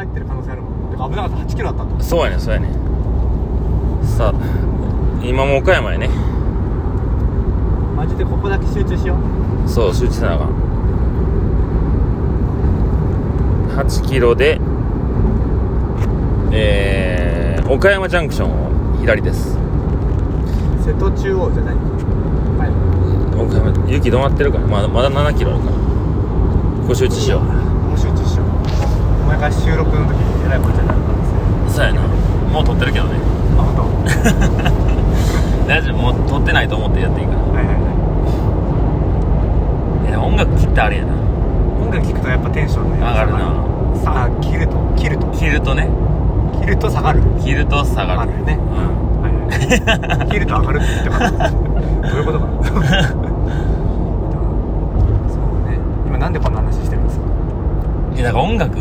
入ってる可能性あるもん。てか危なかった。8キロあったんだ。そうやねそうやねさあ今も岡山やね。マジでここだけ集中しよう。そう集中せなあかん。8キロでえー、岡山ジャンクションを左です。瀬戸中央じゃない？はい岡山雪止まってるから。まだまだ7キロあるから。ここ集中しようもう集中しようお前が収録の時にえらいことになる可能性そうやな。もう撮ってるけどね。あ本当？大丈夫。もう撮ってないと思ってやっていいから。はいはいはい。え音楽切ってあれやな。音楽聴くとやっぱテンションね。上がるな。さあ切ると切ると。切るとね。切ると下がる。切ると下がる。よね。うん。はいはい 切ると上がるって言ってからどういうことか。な そうね。今なんでこんな話してるんですか？いやだから音楽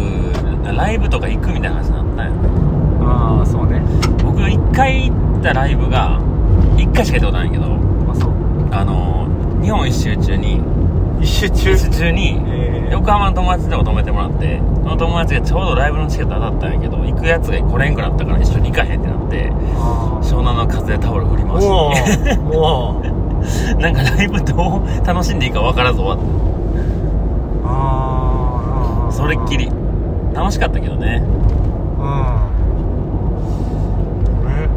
ライブとか行くみたいな話になったんや。ああそうね。僕一回行ったライブが一回しか行ったことないけどまあそう。あの日本一周中に一周中？一周中にえー。横浜の友達でも泊めてもらってその友達がちょうどライブのチケット当たったんやけど行くやつが来れんくなったから一緒に行かへんってなってあ湘南の風でタオル振り回して。なんかライブどう楽しんでいいか分からず終わっああたそれっきり楽しかったけどね。う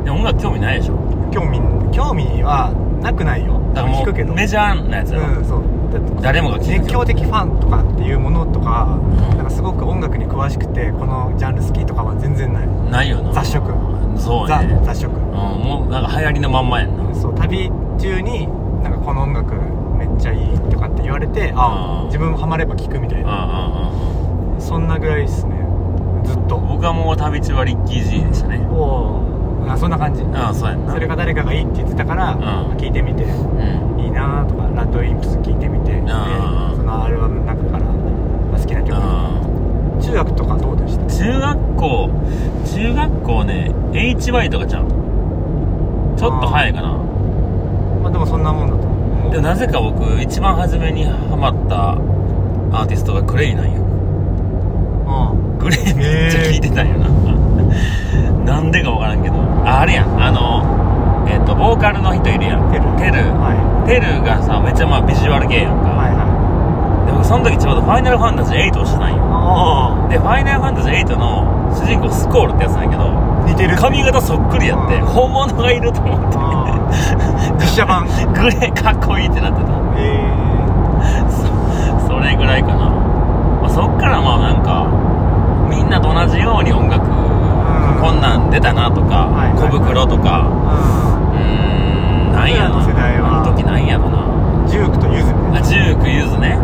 ん。でも音楽興味ないでしょ？興味興味はなくないよ。だからも聞くけど。うメジャーなやつやろ、うんそう。誰もが熱狂的ファンとかっていうものとか,、ん。なんかすごく音楽に詳しくてこのジャンル好きとかは全然ない。ないよな。雑食。ザそうね。雑食。うんもうなんか流行りのまんまやんな。そう旅中になんかこの音楽めっちゃいいとかって言われてあうん。自分もハマれば聴くみたいな。うんそんなぐらいですね。ずっと。僕はもう旅中はリッキー G でしたね。おあそんな感じ。ああそうやんな。それが誰かがいいって言ってたからうん。聞いてみて。うん。いいなとかラッドウィンプス聞いてみてでん。そのアルバムの中から好きな曲。う中学とかどうでした？ん中学校中学校ね HY とかちゃう。ちょっと早いかな。まあでもそんなもんだと思う。でもなぜか僕一番初めにハマったアーティストがグレイなんよ。うんグレイめっちゃ聴いてたんよ。な、なんでか分からんけど。ああれやん。あのえっ、とボーカルの人いるやん。テル。テル。はテルがさめっちゃまあビジュアル系やんか、いはい。はで僕その時ちょうど「ファイナルファンタジー8」をしてたんよ。あで「ファイナルファンタジー8」の主人公スコールってやつなんやけどあ似てる。髪型そっくりやってうん本物がいると思って。実写版。グレーかっこいいってなってた。えそそれぐらいかな、まあ、そっからまあなんかみんなと同じように音楽こんなん出たなとかはいはい小袋とか。うーんなんやろ僕らの世代は。あの時なんやろな。うんジュークとユズみたいあジュークユズね。な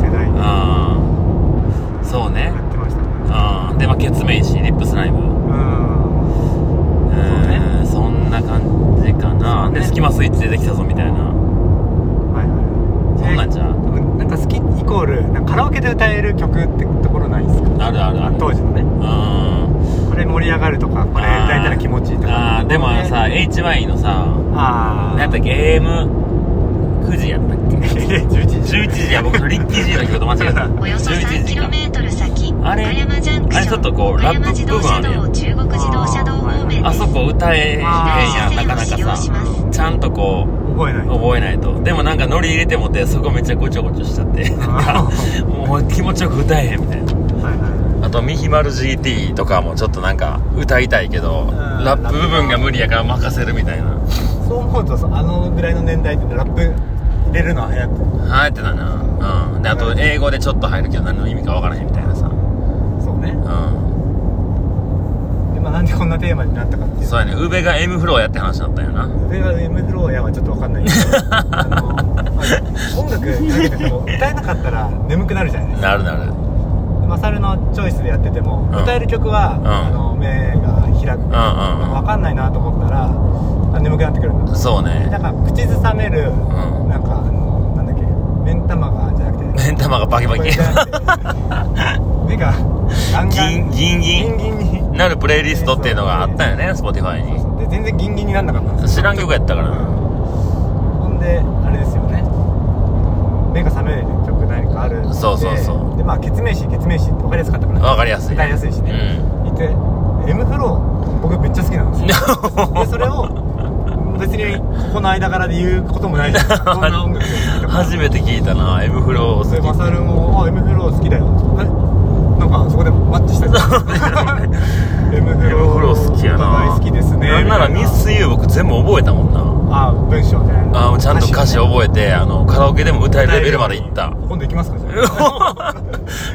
世代ああそうね。やってましたね。ああでまあケツメイシリップスライム。うん。うーん。そんな感じかな、ねでスキマスイッチ出てきたぞみたいな。はいはいそんなんじゃイコールなんかカラオケで歌える曲ってところないですか？あるあるある。当時のね。うん。これ盛り上がるとかこれ歌えたら気持ちいいとか。あー。でもさ HY のさああ何やったっけ？AM9 時やったっけ？11時。11時や僕リッキー G の曲と間違えた。およそ11時か 3km 先あれ？岡山ジャンクションあれちょっとこうラップ部分あるやん。岡山自動車道中国自動車道あそこ歌えへんやあんなかなかさ。ちゃんとこう覚えない。覚えないと。でもなんかノリ入れてもってそこめっちゃごちょごちょしちゃって。もう気持ちよく歌えへんみたいな。はいはいあとミヒマル GT とかもちょっとなんか歌いたいけどん。ラップ部分が無理やから任せるみたいな。そう思うとあのぐらいの年代ってラップ入れるのは流行ってる流行ってたな。うん。であと英語でちょっと入るけど何の意味か分からへんみたいなさ。そうね。うで、まあ、なんでこんなテーマになったかっていう。んそうやね。宇部が M フローやって話だったよな。上は M フローやはちょっとわかんないけど。あの、まあ音楽かけてても歌えなかったら眠くなるじゃないですか。なるなる。マサルのチョイスでやってても、うん。歌える曲は、んあの目が開く、うんうんわかんないなと思ったらあ眠くなってくるんだ。そうね。なんか口ずさめる、んなん。なんだっけ目ん玉がじゃなくて目ん玉がバキバキ。目がガンガン。ギンギンギン。に。なるプレイリストっていうのがあったよね Spotify に。で全然ギンギンになんなかった。んですよ知らん曲やったから。なほんであれですよね。目が覚める曲何かあるそうそうそう。でまあ決命詞決命詞って分かりやすかったかなわかりやすい歌いやすいしね、ういて M フロー僕めっちゃ好きなんですよ。でそれを別にここの間柄で言うこともないじゃん。初めて聞いたな M フロー好きでマサルも「あ M フロー好きだよ」え？なんかそこでマッチしたじゃん M フロー好きやな。お互い好きですね。なんならミスユー僕全部覚えたもんな。あ文章で。あちゃんと歌詞を覚えてあのカラオケでも歌えるレベルまでいった。今度行きますかじゃ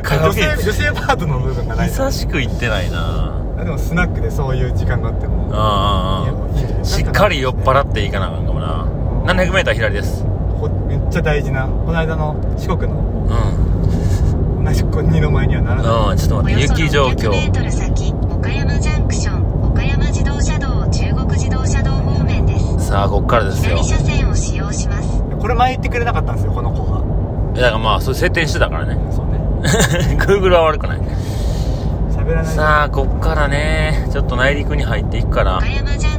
カラオケあ女性女性パートの部分がない久しく行ってないなあでもスナックでそういう時間があってもああしっかり酔っ払っていかなあかんかもな。700m 左です。ほめっちゃ大事な。この間の四国の。うん。同じ国の前にはならない。うんちょっと待って雪状況。600m 先岡山ジャンクション岡山自動車道中国自動車道方面です。さあこっからですよ。左車線を使用します。これ前言ってくれなかったんですよこの子がだからまあそう設定してたからね。そうね。Google は悪くない。喋らないさあこっからね。ちょっと内陸に入っていくから。岡山ジャンクション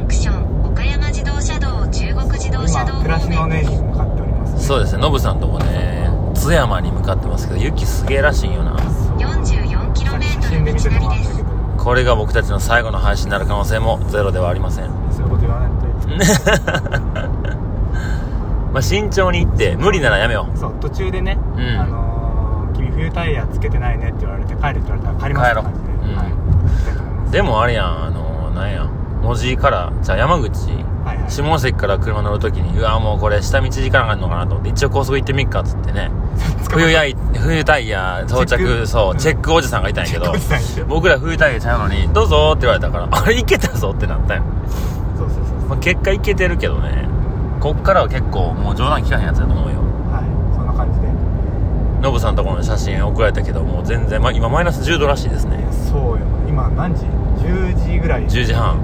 暮らしの方面根に向かっておりますそうですね。ノブさんとこね津山に向かってますけど雪すげえらしいんよな。44km 写真で見せてもらったけど。これが僕たちの最後の配信になる可能性もゼロではありません。そういうこと言わないと。まあ慎重に行って無理ならやめよそう途中でね、うん。あのー君冬タイヤつけてないね」って言われて帰るって言われたら帰ります帰ろううん。はい。でもあれやんあのなんや文字からじゃあ山口下関から車乗るときにうわもうこれ下道時間があるのかなと思って一応高速行ってみっかっつってね。冬やい冬タイヤ到着ク。そうチェックおじさんがいたんやけど僕ら冬タイヤちゃうのに「どうぞ」って言われたからあれいけたぞってなったよ、そうそうそうまあ、結果いけてるけどね。こっからは結構もう冗談聞かへんやつだと思うよ。はい。そんな感じで。ノブさんところの写真送られたけどもう全然、ま、今マイナス10度らしいですね。そうよ。今何時？10時ぐらい。10時半。う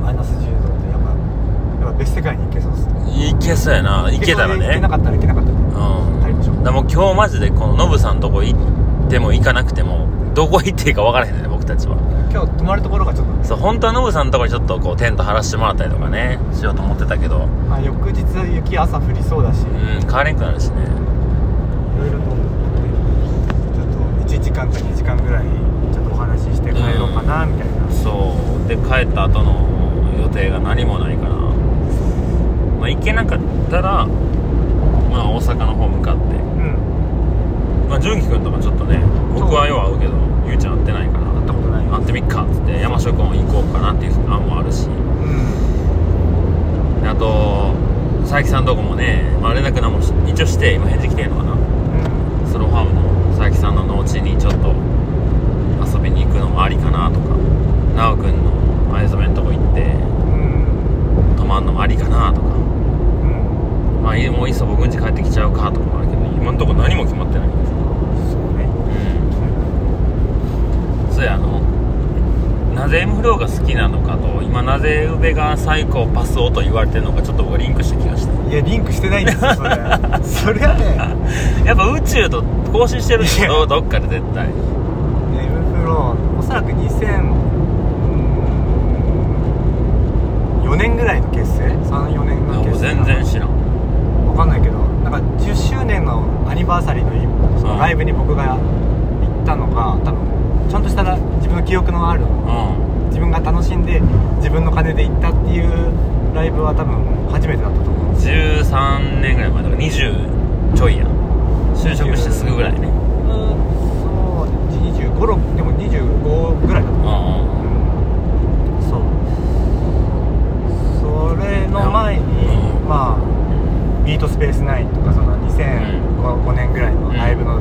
ん。マイナス10度ってやっぱやっぱ別世界に行けそうっすね。いけそうやな。いけたら行ね。けなかったら行けなかったでうん。帰りましょう。だもう今日マジでこのノブさんとこ行っても行かなくてもどこ行っていいか分からへんね僕たちは。今日泊まるところがちょっと。ねそう本当はノブさんのとこにちょっとこうテント張らせてもらったりとかねしようと思ってたけど。まあ、翌日雪朝降りそうだし、うん帰れんくなるしね。いろいろと思ってちょっと1時間か2時間ぐらいちょっとお話しして帰ろうかなみたいな、そう。で帰った後の予定が何もないからまあ行けなかったらまあ大阪の方向かって。うん。まあ純喜君とかちょっとね僕はよう会うけどゆうちゃん会ってないから。会ったことない会ってみっかっつって山椒君行こうかなっていう案もあるし。うん。であと佐伯さんとこもね、まあ、連絡何もし一応して今返事来てんのかな。うん。ソロファームの佐伯さんの農地にちょっと遊びに行くのもありかなとか。奈く君の前染めのとこ行ってうん泊まんのもありかなとかうんまあいいもういっそ僕ん家帰ってきちゃうかとかもあるけど今んとこ何も決まってないんですそうねうんそうやあのなぜ M フローが好きなのかと今なぜ宇部が最高パスをと言われてるのかちょっと僕はリンクした気がしたいやリンクしてないんですよそれ それはね。やっぱ宇宙と更新してるんですいや。よどっかで絶対。M フロー。おそらく2004年ぐらいの結成？34年の結成全然知らん。わかんないけどなんか10周年のアニバーサリーのいそのライブに僕が行ったのが多分ちゃんとしたら自分の記憶のあるう自分が楽しんで自分の金で行ったっていうライブは多分初めてだったと思うんですん13年ぐらい前だから20ちょいや。就職してすぐぐらいね。そう25、6でも25ぐらいだとうん思う、うん、そう。それの前に、うん。まあビートスペース9とかその2005年ぐらいのライブの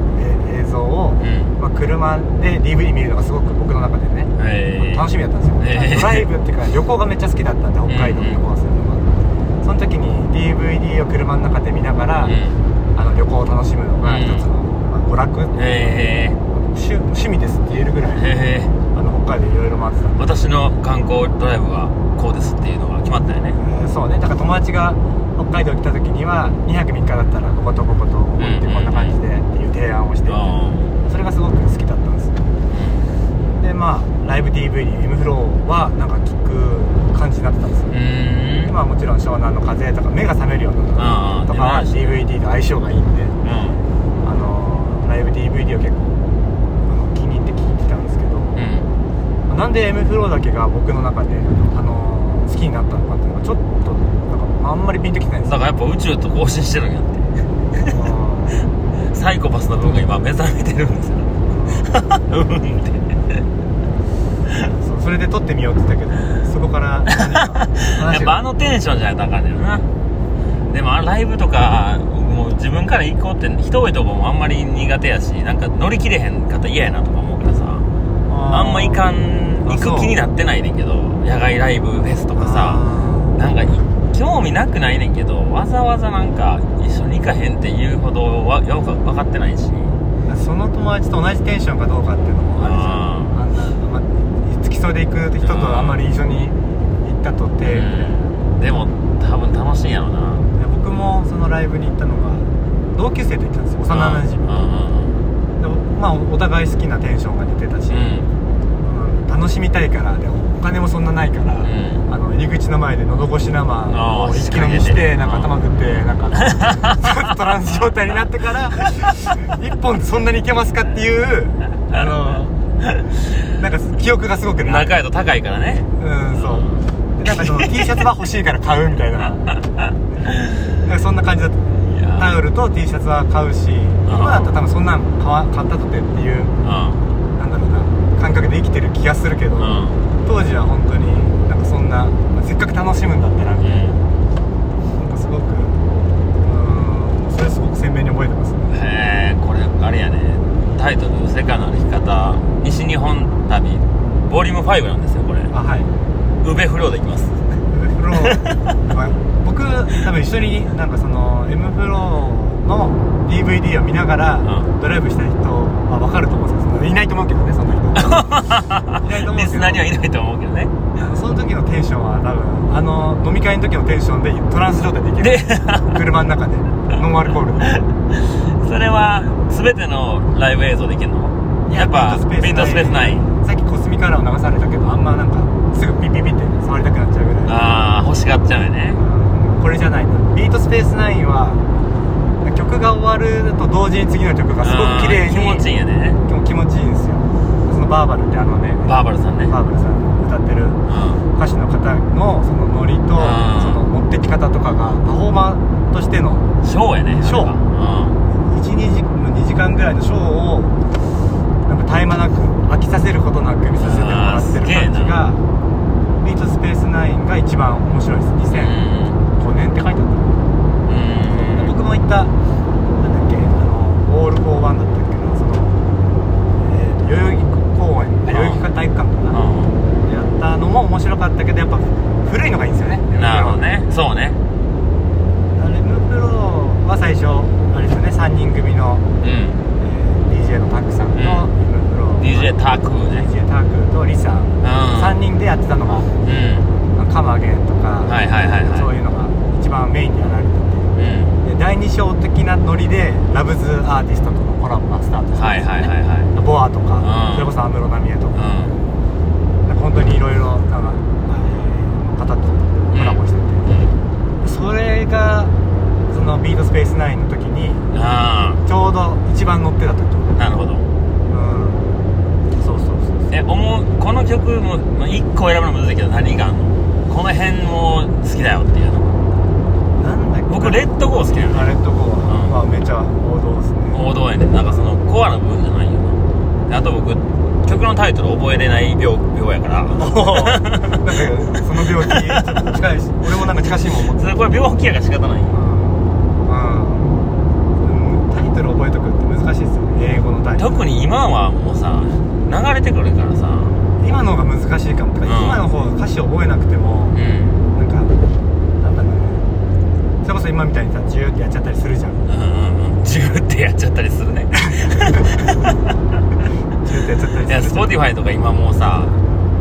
え映像を、うんまあ、車で DVD 見るのがすごく僕の中でね、えー楽しみだったんですよ、えー。ドライブっていうか旅行がめっちゃ好きだったんで北海道に旅行するのが、その時に DVD を車の中で見ながら、うん。あの旅行を楽しむのが一つの、まあ、娯楽、え趣趣味ですって言えるぐらい、ー、えー、あの北海道いろいろ回ってた私の観光ドライブはこうですっていうのが決まったよね。えーそうね。だから友達が北海道来た時には2泊3日だったらこことこことここ行ってうんこんな感じでっていう提案をして、あそれがすごく好きだったんですでまあライブ DVD M フローはなんか聞く感じになってたんですよ。でまあもちろん湘南の風とか目が覚めるようなああとかは DVD と相性がいいんでうん。DVD を結構あの気に入って聞いてたんですけどうん。なんで M フローだけが僕の中で、あの好きになったのかっていうのがちょっとなんかあんまりピンときてないんですだよからやっぱ宇宙と交信してるんやって。サイコパスの分が今目覚めてるんですよ。うん。ってそうそれで撮ってみようって言ったけどそこから 何かやっぱあのテンションじゃなかんねんな。でもあのライブとかもう自分から行こうって人多いとこもあんまり苦手やしなんか乗り切れへんかったら嫌やなとか思うからさ。あんま行かんあ行く気になってないねんけど野外ライブフェスとかさなんかい興味なくないねんけどわざわざなんか一緒に行かへんって言うほどわよく分かってないし。その友達と同じテンションかどうかっていうのもあるじゃん。ああんな、ま、付き添いで行く人とあんまり一緒に行ったとて、うん。でも多分楽しいんやろな。で僕もそのライブに行ったのが同級生と行ったんですよ。幼なじみ。でもまあお互い好きなテンションが出てたし、うんうん楽しみたいからでもお金もそんなないから、ん。あの入り口の前でのど越し生を一気飲みしててなんか頭振ってなんかトランス状態になってから一本でそんなにいけますかっていうあのなんか記憶がすごくね仲やと高いからね。うんそう。でなんかその T シャツは欲しいから買うみたいな。なそんな感じだった。タオルと T シャツは買うし今だったら多分そんなん買わ買ったとてっていううん。なんだろうな気がするけど、うん。当時は本当になんかそんな、まあせっかく楽しむんだったら、うん。なんかすごくうーんそれすごく鮮明に覚えてますね。へえこれあれやね。タイトル「世界の歩き方西日本旅ボリューム5なんですよこれ。あはい。宇部フローで行きます。フロー、ま あ僕多分一緒になんかその M フローの DVD を見ながらうん。ドライブした人は分かると思うんですけどいないと思うけどねそんな人。いないと思うけど。リスナーにはいないと思うけどね。その時のテンションは多分あの飲み会の時のテンションでトランス状態でいける。で。車の中で。ノンアルコールで。それは全てのライブ映像でいけんの？やっぱピントスペースない。さっきコスミカラーを流されたけどあんまなんかすぐピッピッピッて触りたくなっちゃうぐらい。ああ欲しがっちゃうよね。うん。これじゃないなビートスペース9は曲が終わると同時に次の曲がすごく綺麗に気持ちいいんやね。でも気持ちいいんですよ。そのバーバルってあのねバーバルさんね。バーバルさん歌ってるうん。歌手の方のそのノリとうん。その持ってき方とかがパフォーマーとしてのショーやねショー。なんか。12時2時間ぐらいのショーをなんか絶え間なく飽きさせることなく見させてもらってる感じが BEAT SPACE NINE が一番面白いです。2005年って書いてあった。うん僕も行ったなんだっけあのオール・フォー・ワンだったっけなその、えーと代々木公園あ代々木体育館かな、うやったのも面白かったけどやっぱ古いのがいいんですよねんなるほどね。そうね。あれムプロは最初あれですよね3人組の、うん。えー DJ のタクさんのうん。ムプロ DJ タクね。DJ タクとリサ、ん。3人でやってたのがうん。カマゲンとか、はいはいはいはい。そういうのが一番メインでやられて。うん第2章的なノリでラブズアーティストとのコラボがスタートしたんはいですよね、はいはいはいボアとか、うん。それこそ安室奈美恵とか,、うん。なんか本当にいろいろなんか、えー方とコラボしてて、それがそのビートスペース9の時にあちょうど一番乗ってた時。あなるほど。うん。そうそうそうそう。え思うこの曲もまあ1個選ぶのむずいけど何があんの？この辺も好きだよっていう僕レッドゴー好きなのあレッドゴーうん。はめちゃ王道ですね。王道やねなんかそのコアな部分じゃないよな。であと僕曲のタイトル覚えれない病病やから。なんかその病気ちょっと近いし。俺もなんか近しいもん思ってそれこれ病気やから仕方ないよ。うん、うん、タイトル覚えとくって難しいですよね。英語のタイトル。特に今はもうさ流れてくるからさ。今の方が難しいかも。とか、うん。今の方が歌詞覚えなくてもうんそれこそ今みたいにさジューってやっちゃったりするじゃん。うんうんうん。ジューってやっちゃったりするね。ジューってやっちゃったいやりするじゃん。Spotify とか今もうさ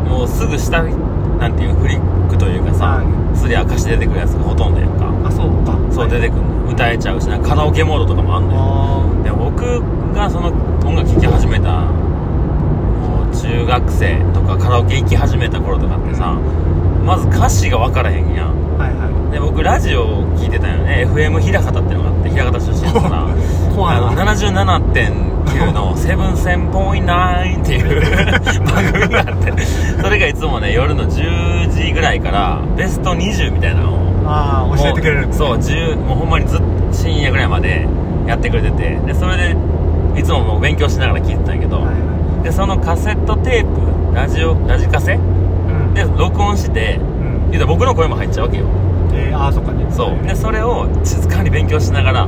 もうすぐ下なんていうフリックというかさはすりゃ歌詞出てくるやつがほとんどやんか。あそうか。そう出てくるの歌えちゃうしな。カラオケモードとかもあんのよ。あで僕がその音楽聴き始めたもう中学生とかカラオケ行き始めた頃とかってさまず歌詞が分からへんやん。ーはいはい。で僕ラジオ聞いてたよね。FM 平方っていうのがあって平方出身だからあの77.5 9の「セブンセンポインナイン」っていう 番組があってそれがいつもね夜の10時ぐらいからベスト20みたいなのをああ教えてくれるそう10もうほんまにずっ深夜ぐらいまでやってくれててでそれでいつももう勉強しながら聞いてたんやけど、はいはでそのカセットテープラジオラジカセいうん。で録音してうん言うたら僕の声も入っちゃうわけよ。えー、ああそっかね。そう。でそれを静かに勉強しながら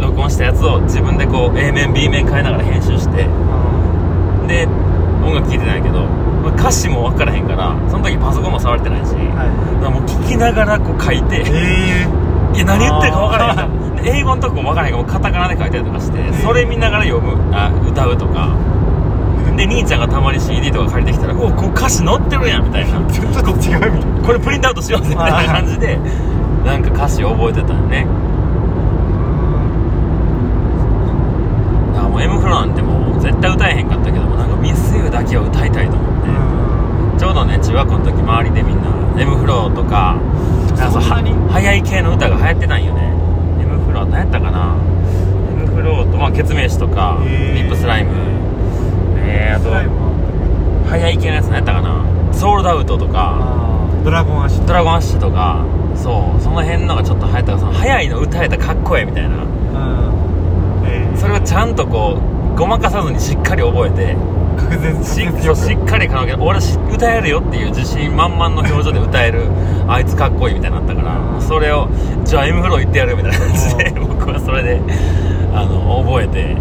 録音したやつを自分でこう A 面 B 面変えながら編集してあで音楽聴いてたんやけどまあ歌詞も分からへんからその時パソコンも触れてないし、ーはい。だからもう聞きながらこう書いてえいや何言ってるか分からへん。英語のとこも分からへんからカタカナで書いたりとかしてそれ見ながら読むあ歌うとかで兄ちゃんがたまに CD とか借りてきたら「おこう歌詞載ってるやん」みたいな。ー、ちょっと違うみたい。なこれプリントアウトしようぜみたいな感じでなんか歌詞を覚えてたよね。だからもう M フロなんてもう絶対歌えへんかったけどもなんか「ミスユだけは歌いたいと思って、ちょうどね中学校の時周りでみんな M フローとかそんなには速い系の歌が流行ってたんよね。M フロー何やったかな。M フローとまあケツメイシとかリップスライムえー、あとスライムは速い系のやつ何やったかな。ソールドアウトとかドラゴンアッシュ。ドラゴンアッシュとかそうその辺のがちょっと流行ったその速いの歌えたらかっこええみたいな。うん。えー。それをちゃんとこうごまかさずにしっかり覚えて確実ししっかりカラオケ俺し歌えるよっていう自信満々の表情で歌えるあいつかっこいいみたいになったからうん。それをじゃあ M フロー行ってやるみたいな感じで僕はそれであの覚えて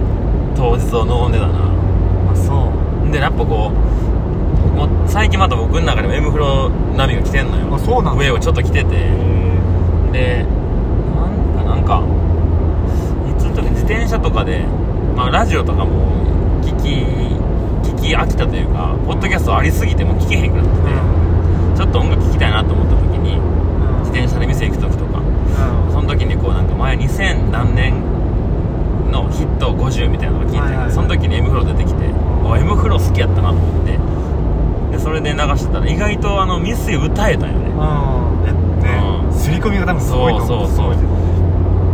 当日を望んでたなでやっぱこうもう最近また僕の中でも M フロー波が来てんのよ。あそうなんだ。上をちょっと来てて。えでなんかなんかいつの時自転車とかで、まあ、ラジオとかも聞き聞き飽きたというかポッドキャストありすぎてもう聞けへんくなってて、ちょっと音楽聴きたいなと思った時に自転車で店行く時とかその時にこうなんか前2000何年のヒット50みたいなのが聞いて、はいはいはい。その時に M フロー出てきて、あ M フロー好きやったなと思って。でそれで流してたら意外とあのミスユ歌えたんよね。うん。ね。うん。刷り込みが多分すごいと思う。そうそうそ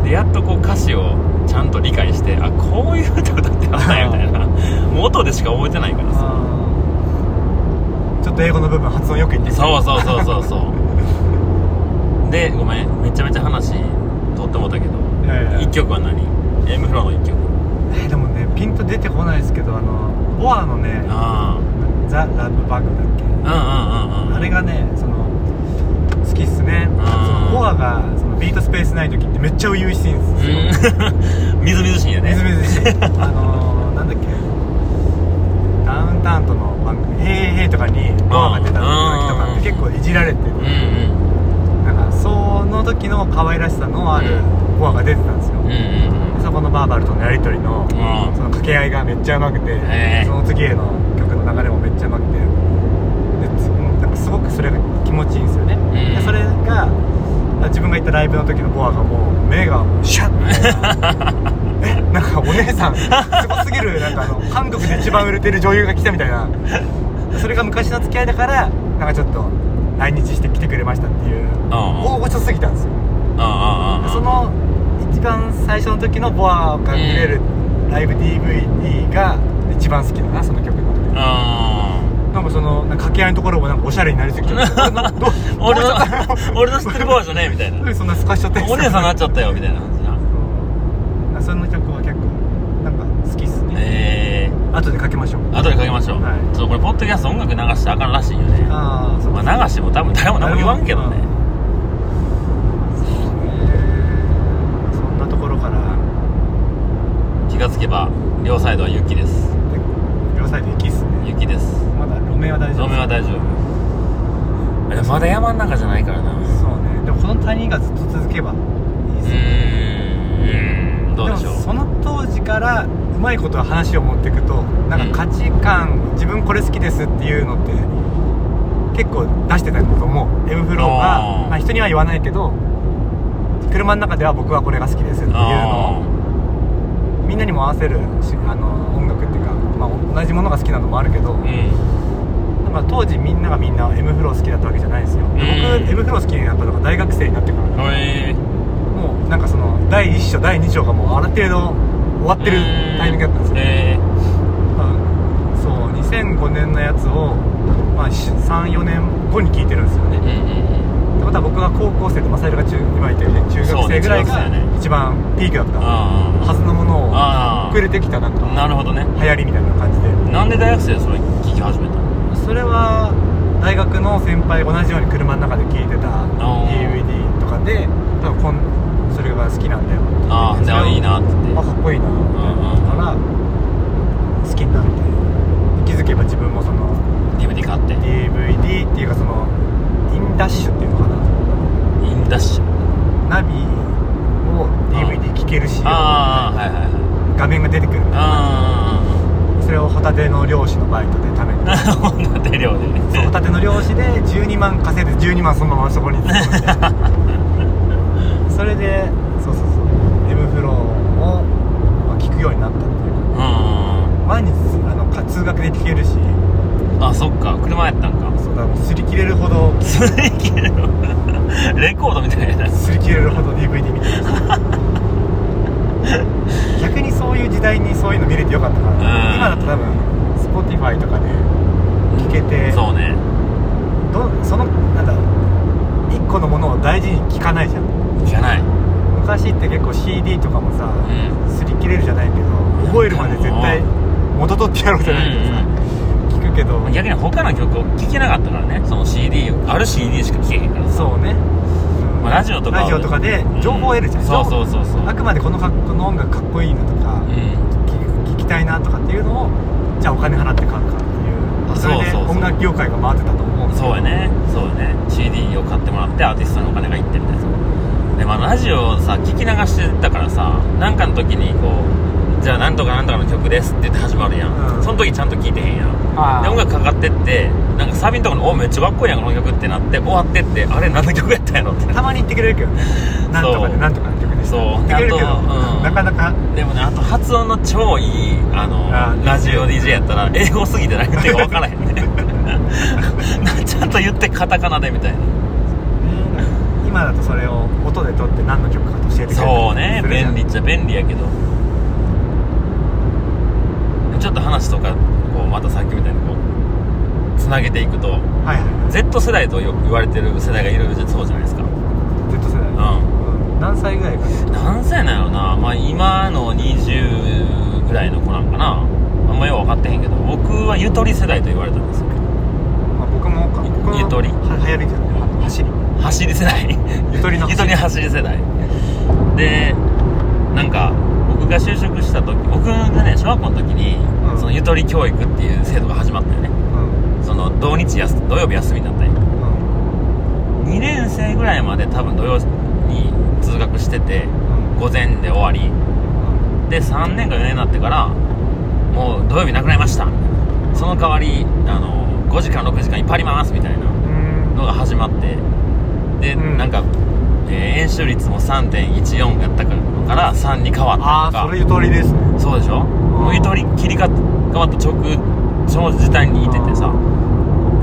う。でやっとこう歌詞をちゃんと理解してあこういう歌歌ってあったんやみたいな。もう音でしか覚えてないからさ。ちょっと英語の部分発音よく言ってそうそうそうそうそう。でごめん。めちゃめちゃ話とってもったけど。いやいや1曲は何？M フローの1曲。えでもねピンと出てこないですけどあのボアのねあ「ザ・ラブバグ」だっけ？あれがねその好きっすね。うんそのボアがそのビートスペースない時ってめっちゃ初々しいんですよ。うん。みずみずしいんやね。みずみずしい。あのー、なんだっけ？ダウンタウンとの番組「へいへいへい」とかにボアが出た時とかって結構いじられててうんうん。なんかその時の可愛らしさのあるボアが出てたんですよ。うんうんそこのバーバルとのやり取りのうん。その掛け合いがめっちゃうまくてへーその次への曲の流れもめっちゃうまくてでつなんかすごくそれが気持ちいいんですよね、ん。でそれが自分が行ったライブの時のボアがもう目がシャッ。えなんかお姉さんすごすぎる。なんかあの韓国で一番売れてる女優が来たみたいな。それが昔の付き合いだからなんかちょっと来日して来てくれましたっていう。大御所すぎたんですよ。ああああその一番最初の時のボアが見れるライブ DVD が一番好きだなその曲のあなんかそのなんか掛け合いのところもなんかおしゃれになりすぎちゃって。俺のど俺の知ってるボアじゃねえみたいな。そんなすかしちゃって。お姉さんになっちゃったよみたいな感じなう。んその曲は結構なんか好きっすね。ええ後でかけましょう。後でかけましょう、はい。ちょっとこれポッドキャスト音楽流してあかんらしいよね。ああそう。まあ流しても多分誰も何も言わんけどねそんなところから気がつけば両サイドは雪です。両サイド雪っすね。雪です。まだ路面は大丈夫路面は大丈夫。あでもまだ山の中じゃないからな。うそうね。でもこの谷がずっと続けばいいっすね。ーん。どうでしょう。もその当時からうまいことは話を持っていくとなんか価値観、自分これ好きですっていうのって結構出してたんだと思う。M フローがまあ、人には言わないけど車の中では僕はこれが好きですっていうのあをみんなにも合わせるしあの音楽っていうか、まあ、同じものが好きなのもあるけど、ーうん。だから当時みんながみんな M フロー好きだったわけじゃないですよ、でうん。僕 M フロー好きになったのが大学生になってからへえもうなんかその第1章第2章がもうある程度終わってるタイミングだったんですよ、えまあそう2005年のやつを、まあ、34年後に聞いてるんですよねってことは僕が高校生でマサイルが中今言ったように中学生ぐらいが一番ピークだったはずのものをあ遅れてきたなんかあなるほどね。流行りみたいな感じで。なんで大学生でそれ聞き始めたの？それは大学の先輩同じように車の中で聴いてたー。DVD とかで多分こんそれが好きなんだよああじゃあいいなってあかっこいいなみたいなだから好きになって気づけば自分もその DVD 買って。DVD っていうかそのインダッシュっていうのダッシュ。ナビを DVD 聴けるしああはいはいはい。画面が出てくる。みたいなあそれをホタテの漁師のバイトで貯めて。あ本田手量で。そうホタテの漁師で12万稼いで12万そのままそこに。突っ込んでそれでそうそうそう。M フローをまあ聞くようになったっていう。かうん。毎日あのか通学で聴けるし。あそっか。車やったんか。そうだから擦り切れるほど。すり切れる レコードみたいな。擦り切れるほど DVD 見てました逆にそういう時代にそういうの見れてよかったから、うん。今だと多分 Spotify とかで聴けてそうね。どそのなんだろう。1個のものを大事に聴かないじゃん。聞かない。昔って結構 CD とかもさうん。擦り切れるじゃないけど覚えるまで絶対元取ってやろうじゃないけどさ聞くけど逆に他の曲を聴けなかったからね。その CD ある CD しか聴けへんから。さそうね、まあラジオとかはラジオとかで情報を得るじゃん、うそうそうそうそう。あくまでこのかこの音楽かっこいいなとかうん。聞きたいなとかっていうのをじゃあお金払って買うかっていうそれで音楽業界が回ってたと思うそうやね。そうやね。CD を買ってもらってアーティストのお金がいってみたいな。でまあラジオをさ聞き流してたからさなんかの時にこうじゃあなんとかなんとかの曲ですって言って始まるやん、うん。その時ちゃんと聞いてへんやん。で音楽かかってってなんかサビのところに「おめっちゃかっこいいやんこの曲」ってなって終わってってあれ何の曲やったんやろって。たまに言ってくれるけどねなんとかでなんとかの曲でした。そう言ってくれるけど、うん。なかなか。でもねあと発音の超いいあのあラジオ DJ やったら英語すぎて何言ってるか分からへん。ねちゃんと言ってカタカナでみたいな。今だとそれを音で撮って何の曲かと教えてくれるそうね便利っちゃ便利やけど。ちょっと話とかこうまたさっきみたいにこうつなげていくとはいはいはい。Z 世代とよく言われてる世代がいるそうじゃないですか。Z 世代。うん。何歳ぐらいかね何歳なんやろな、まあ、今の20ぐらいの子なんかな。あんまよう分かってへんけど僕はゆとり世代と言われたんですよ。まあ、僕もか。僕もゆとり。は流行りじゃんは走り。走り世代。ゆとりのゆとり走り世代。でなんか僕が就職した時僕がね小学校の時に、うんそのゆとり教育っていう制度が始まったよね。うん。その土日やす土曜日休みだったんようん。2年生ぐらいまで多分土曜に通学しててうん。午前で終わり。で3年か4年になってからもう土曜日なくなりました。その代わりあの5時間6時間いっぱいありますみたいなうん。のが始まって。で、うん。なんか、えー演習率も3.14やったから3に変わったりとか。ああそれゆとりですね。そうでしょ？もうゆとり切り替わった直その時代にいててさ。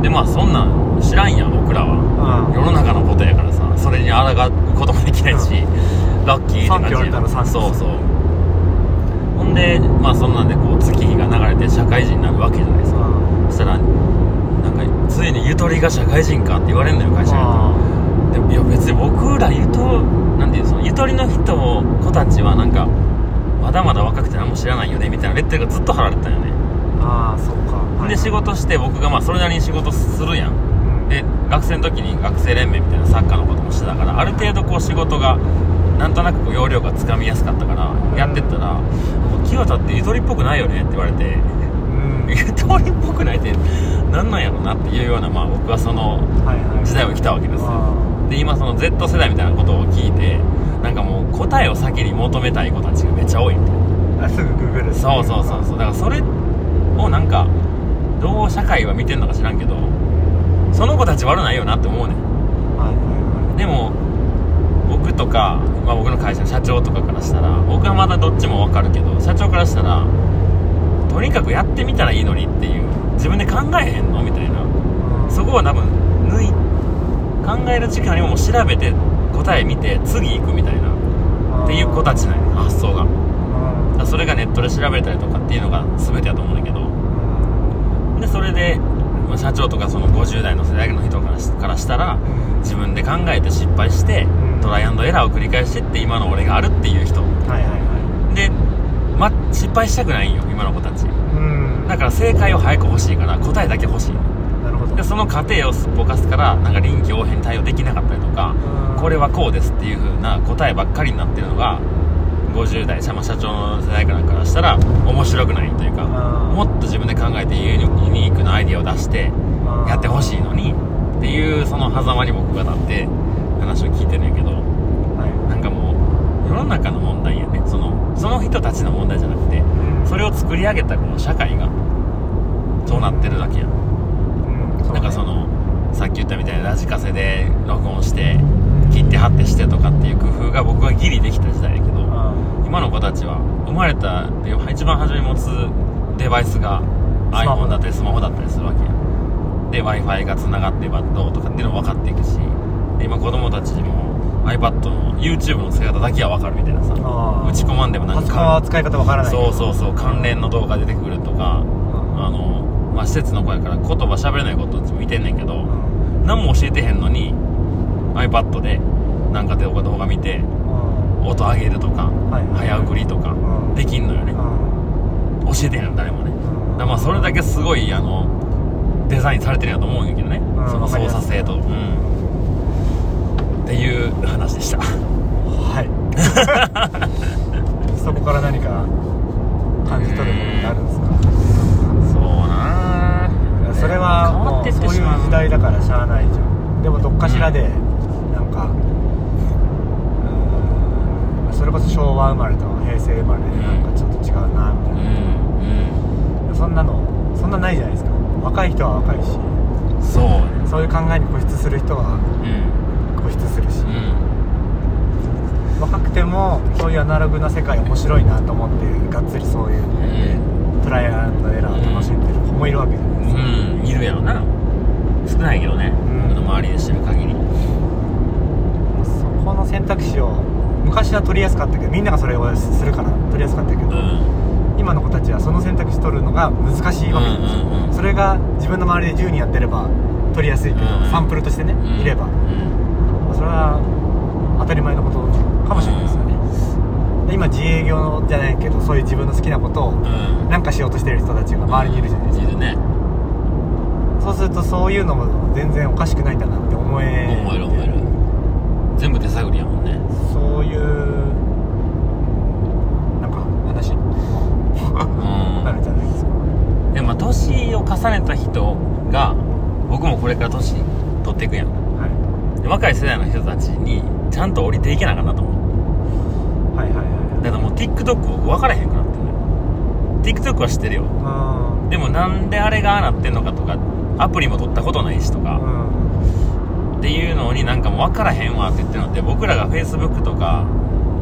でまあそんなん知らんやん僕らは。うん世の中のことやからさそれに抗うこともできないし、ラッキーって感じ賛否言われたら賛否そうそう。ほんでまあそんなんでこう月日が流れて社会人になるわけじゃないですか。そしたらなんかついにゆとりが社会人かって言われるのよ会社にあでもいや別に僕らゆとなんていうのそのゆとりの人子たちはなんかまだまだ若くて何も知らないよねみたいなレッテルがずっと貼られてたよねああそうか。で仕事して僕がまあそれなりに仕事するやん。うん。で学生の時に学生連盟みたいなサッカーのこともしてたからある程度こう仕事がなんとなくこう要領がつかみやすかったからやってったら「もう清田ってゆとりっぽくないよね」って言われてうん。ゆとりっぽくないって何なんやろなっていうようなまあ僕はそのはいはい。時代を来たわけですよ。あで今その Z 世代みたいなことを聞いてなんかもう答えを先に求めたい子たちがめっちゃ多いみたいな。すぐググるそうそうそうそう。だからそれをなんかどう社会は見てんのか知らんけどその子たち悪ないよなって思うねん。はいはいでも僕とか、まあ、僕の会社の社長とかからしたら僕はまだどっちも分かるけど社長からしたらとにかくやってみたらいいのにっていう自分で考えへんのみたいな。はいそこは多分抜い考える時間よりももう調べて答え見て次行くみたいな。っていう子たちなんや発想が。それがネットで調べたりとかっていうのが全てやと思うんだけどでそれでまあ社長とかその50代の世代の人からしからしたら自分で考えて失敗してん。トライアンドエラーを繰り返してって今の俺があるっていう人。はいはいはで、ま、失敗したくないんよ今の子たち。いうん。だから正解を早く欲しいから答えだけ欲しいなるほど。でその過程をすっぽかすからなんか臨機応変に対応できなかったりとかうん。これはこうですっていう風な答えばっかりになってるのが50代社社長の世代からしたら面白くないというかうん。もっと自分で考えてユニークなアイディアを出してやってほしいのにっていうその狭間に僕が立って話を聞いてるんやけどはなんかもう世の中の問題やね。そのその人たちの問題じゃなくていそれを作り上げたこの社会がそうなってるだけや。うん。なんかそのさっき言ったみたいなラジカセで録音して切って貼ってしてとかっていう工夫が僕はギリできた時代今の子たちは生まれたで一番初めに持つデバイスが iPhone だったりスマホだったりするわけ。やで w i f i が繋がってればどうとかっていうのも分かっていくしで今子供たちにも iPad の YouTube の使い方だけは分かるみたいなさ。打ち込まんでも何パソコンは使い方わからない。そうそうそう。関連の動画出てくるとかうん。あの、まあ、施設の子やから言葉喋れないことって見てんねんけど、うん。何も教えてへんのに iPad でなんか動画動画見てうん音上げるとか、早送りとかうん。できんのよね、うん。教えてへんの誰もね。うん。だまあそれだけすごいあのデザインされてるんやと思うんやけどね、んその操作性と。うん。っていう話でした。はい。そこから何か感じ取るものってあるんですか？そうなあそれはもうそういう時代だからしゃあないじゃん。でもどっかしらでなんかれこそ昭和生まれと平成生まれでなんかちょっと違うなみたうんいな、うんそんなのそんなないじゃないですか。若い人は若いし。そう。ねそういう考えに固執する人はうん。固執するし、うん。若くてもそういうアナログな世界面白いなと思ってがっつりそういうので、トライアンドエラーを楽しんでる子もいるわけじゃないですか、うん。いるやろな。少ないけどね、ん。僕の周りで知る限り。そこの選択肢を昔は取りやすかったけどみんながそれをするから取りやすかったけど、うん。今の子たちはその選択肢取るのが難しいわけですよ、うんうんうん。それが自分の周りで10人やってれば取りやすいけど、うんサンプルとしてね、うん。いれば。うん。それは当たり前のことかもしれないですよね、で今自営業じゃないけどそういう自分の好きなことをうん。なんかしようとしてる人たちが周りにいるじゃないですか、いるね。そうするとそういうのも全然おかしくないんだなって思え思える思える全部手探りやもんね。そういうなんか話にうん。なるじゃないですかでもまあ年を重ねた人が僕もこれから年取っていくやん。はで若い世代の人たちにちゃんと降りていけなあかんなと思う。いはいはいはい。だからもう TikTok 僕分からへんくなってる TikTok は知ってるよ。うでもなんであれがああなってんのかとかアプリも取ったことないしとか、んうんっていうのになんかもう分からへんわって言ってるのって僕らが Facebook とか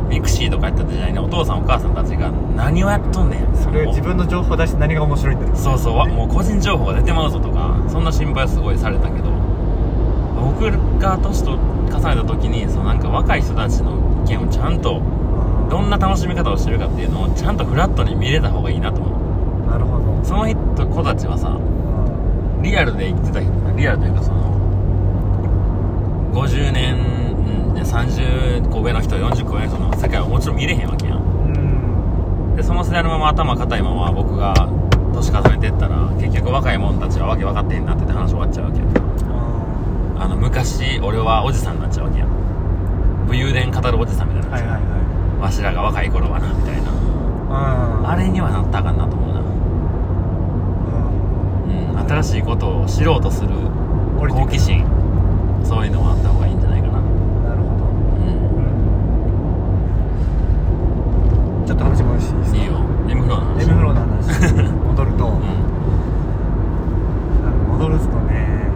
ミクシーとかやった時代にお父さんお母さんたちが何をやっとんねん。それ自分の情報出して何が面白いんだそうそう。わもう個人情報が出てまうぞとかそんな心配すごいされたけど。僕が年と重ねた時にそのなんか若い人たちの意見をちゃんとどんな楽しみ方をしてるかっていうのをちゃんとフラットに見れた方がいいなと思う。なるほど。その人子たちはさうん。リアルで生きてた人リアルというかその50年うんで30個上の人40個上の人の世界はもちろん見れへんわけやん。うん。でその世代のまま頭固いまま僕が年重ねてったら結局若い者たちはわけ分かってへんなってて話終わっちゃうわけやあの昔俺はおじさんになっちゃうわけや武勇伝語るおじさんみたいになはいはいはわしらが若い頃はなみたいな。あれにはなったらあかんなと思うな。うん。うん新しいことを知ろうとする好奇心そういうのはあった方がいいんじゃないかな。なるほど。うんちょっと話戻していいですか？いいよ。M フローの話。M フローの話。戻ると、うん。戻るとね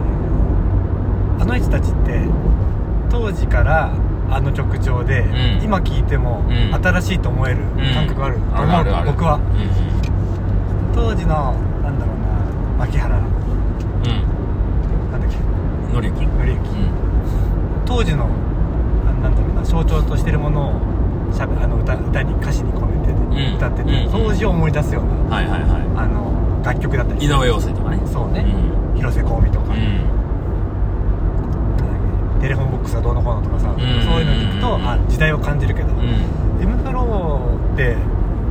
あの人たちって当時からあの曲調で、うん。今聴いてもうん。新しいと思える感覚があると思う、あるあるある。僕は。う当時のなんだろうな牧原うんのりゆき紀之当時のあなんだろうな象徴としてるものをしゃべあの歌歌に歌詞に込めてうん。歌ってて、うん。当時を思い出すようなはいはいはあの楽曲だったりい井上陽水とかね。そうね、うん。広瀬香美とか、うん。テレフォンボックスがどうのこうのとかさ、ん。そういうの聞くとあ時代を感じるけど、うん。M フローって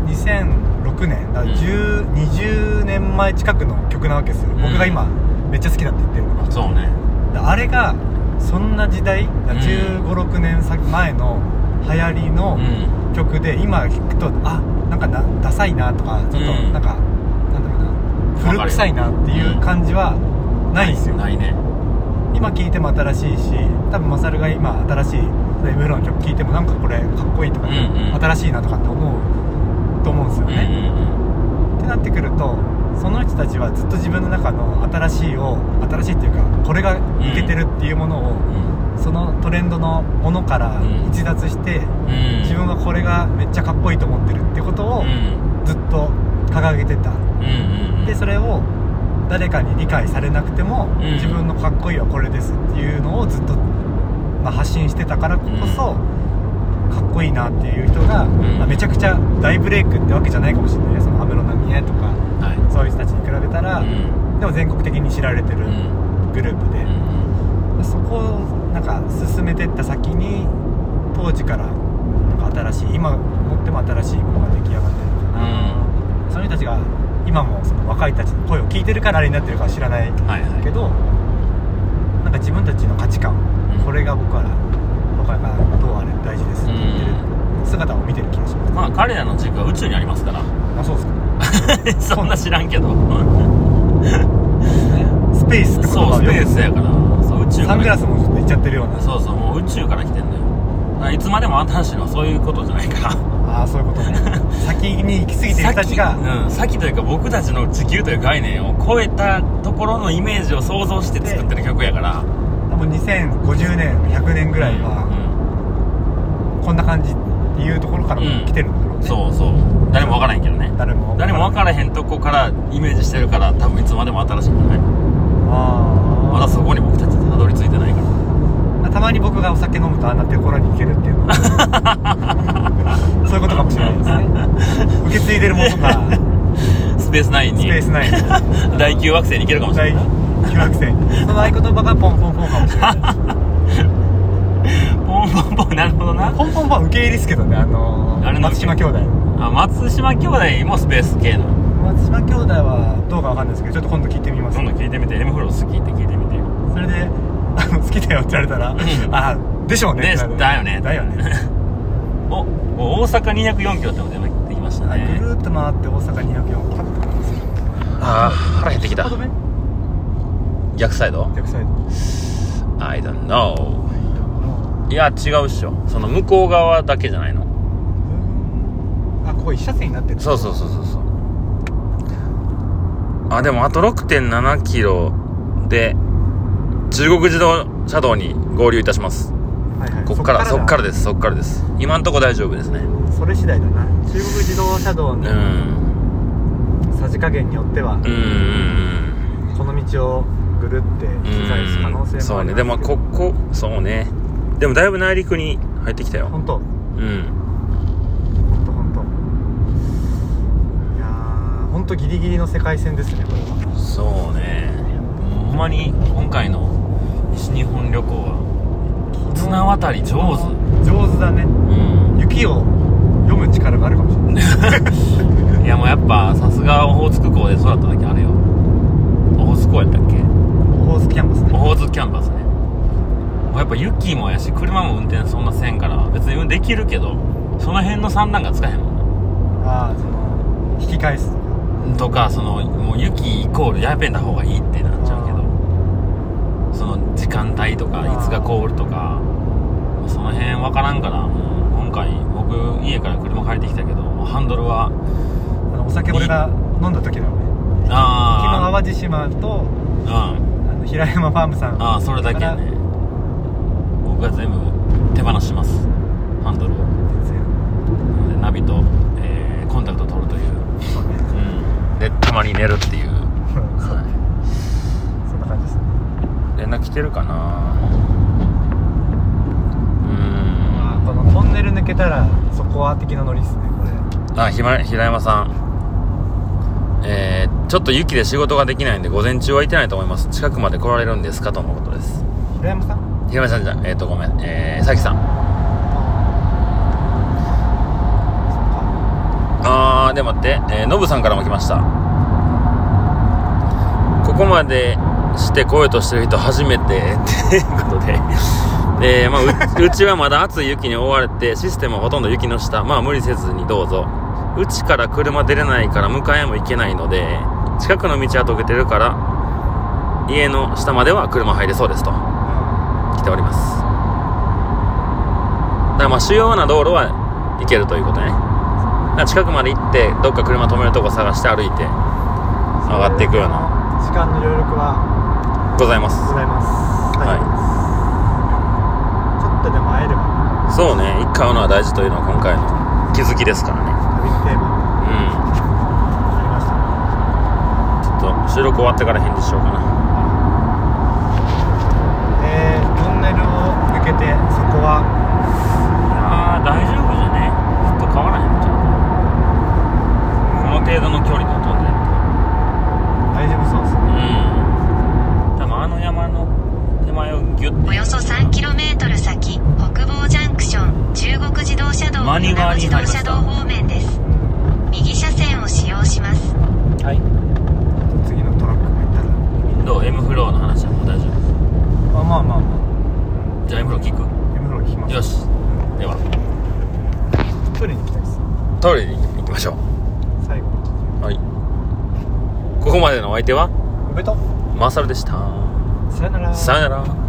2006年だから10、20年前近くの曲なわけですよ、ん。僕が今めっちゃ好きだって言ってるのが。そうね。だあれがそんな時代1 5 6年先前の流行りのうん。曲で今聴くとあなんかなダサいなとかちょっとうん。なんか、なんだろうな古臭いなっていう感じはないんですよ、ないね。今聴いても新しいし多分マサルが今新しいエムロの曲聴いてもなんかこれかっこいいとか、ねうんうん。新しいなとかって思うと思うんですようんうね、ん。ってなってくるとその人たちはずっと自分の中の新しいを新しいっていうかこれがいけてるっていうものを、うん。そのトレンドのものからうん。逸脱して、うん。自分はこれがめっちゃかっこいいと思ってるってことをうん。ずっと掲げてた。うんうんでそれを誰かに理解されなくても、うん。自分のかっこいいはこれですっていうのをずっと、まあ、発信してたからこそ、かっこいいなっていう人が、ん。まあめちゃくちゃ大ブレイクってわけじゃないかもしれないね。その安室奈美恵とかはい。そういう人たちに比べたら、うん。でも全国的に知られてるうん。グループで、うん。そこをなんか進めてった先に当時からなんか新しい今持っても新しいものが出来上がってるのかな、その人たちが今もその若い人たちの声を聞いてるからあれになってるかは知らないはいはいけどなんか自分たちの価値観、うん。これが僕は僕はどうあれ大事ですって言ってる姿を見てる気がします、まあ彼らの軸は宇宙にありますから。あそうですか。そんな知らんけど。スペースって言そうスペースやから。そう宇宙くサングラスもちょっと言っちゃってるような。そうそうもう宇宙から来てんだよ。だからいつまでも新しいのはそういうことじゃないから。ああそういうことね。先に行き過ぎてる人たちが。先,、うん、先というか僕たちの地球という概念を超えたところのイメージを想像して作ってる曲やから。多分2050年100年ぐらいはこんな感じっていうところからも来てるんだろううんね、そうそう。誰も分からへんけどね。誰も誰も分からへんとこからイメージしてるから多分いつまでも新しいんじゃないあまだそこに僕たちたどり着いてないから。あたまに僕がお酒飲むとあんなところに行けるっていうのは そういうことかもしれないですね。受け継いでるものが。スペースナインに。スペースナイン。第9惑星に行けるかもしれ大な。い中学生その合言葉がポンポンポンかもしれないポンポンポンなるほどな。ポンポンポン受け入れですけどねあのあれの松島兄弟。あ松島兄弟もスペース系の。松島兄弟はどうかわかんないですけどちょっと今度聞いてみます。今度聞いてみて M フロー好きって聞いてみてよ。それであの好きだよって言われたらあでしょうね。だよね。だよね。おお大阪204キロってのが出てきましたぐねるーっと回って大阪204キロ。ああ腹減ってきた。逆サイド？逆サイド。I don't know いや違うっしょ。その向こう側だけじゃないの。あここ一車線になってる。そうそうそうそうそう。あでもあと6 7キロで中国自動車道に合流いたします。はいはい。こっからそっからでです。そっからです。今んとこ大丈夫ですね。それ次第だな。中国自動車道うん。のさじ加減によってはうんうんこの道をぐるってうん取材する可能性もありますけど。そうね。でもここそうねでもだいぶ内陸に入ってきたよ。本当。うん。本当本当。いやー本当ギリギリの世界線ですねこれは。そうね。ほんまに今回の西日本旅行は綱渡り上手。上手だね。うん。雪を読む力があるかもしれない。いやもうやっぱさすがオホーツク港で育っただけあるよ。オホーツク港やったっけ？オホーツキャンパスね。オホーツクキャンパスねやっぱ雪もやし車も運転そんなせんから別にできるけどその辺の三段が使えへんもんああその引き返すとか。そのもう雪イコールやべんだ方がいいってなっちゃうけどその時間帯とかいつが凍るとかその辺分からんからもう今回僕家から車借りてきたけどハンドルはお酒俺が飲んだ時だよね。昨日あ淡路島とあうん。あの平山ファームさんああそれだけやね僕が全部手放します。ハンドルを。なのでナビと、えーコンタクト取るという、そうね。うん、でたまに寝るっていう、はそんな感じですね。い、連絡来てるかな。うーあーこのトンネル抜けたらそこは的なノリっすね。これ。んあひま平山さん。えー、ちょっと雪で仕事ができないんで午前中は行ってないと思います。近くまで来られるんですかとのことです。平山さん平山さんじゃえっ、とごめん。えー、さきさん。あーで待って。えーノブさんからも来ました。ここまでして来ようとしてる人初めて。っていうことで。えーまあ、う うちはまだ暑い雪に覆われてシステムはほとんど雪の下。まあ無理せずにどうぞ。うちから車出れないから迎えも行けないので近くの道は溶けてるから家の下までは車入れそうですと。来ております。だからまあ主要な道路は行けるということね。近くまで行ってどっか車止めるとこ探して歩いて上がっていくような時間の余力はございます。ございます。はい。ちょっとでも会えれば。そうね。一回会うのは大事というのは今回の気づきですからね。旅のテーマ。うん。ありましたね。ちょっと収録終わってから返事しようかなえー、トンネルを抜けてそこはいやー大丈夫じゃねずっと変わらへんじゃんこの程度の距離で飛んで大丈夫そうですね。うん。多分あの山の手前をギュッて。およそ 3km 先北房ジャンクション中国自動車道マニュア山ルに入りました自動車道方面です。右車線を使用します。はい。次のトラックが行ったら。どう？M フローの話はもう大丈夫あまあまあまじゃあ M フロー聞く。あ M フロー聞きます。よし。では。トイレに行きたいです。トイレに行きましょ最後うはいここまでのお相手は？おめでと。うマーサルでした。さよなら。さよなら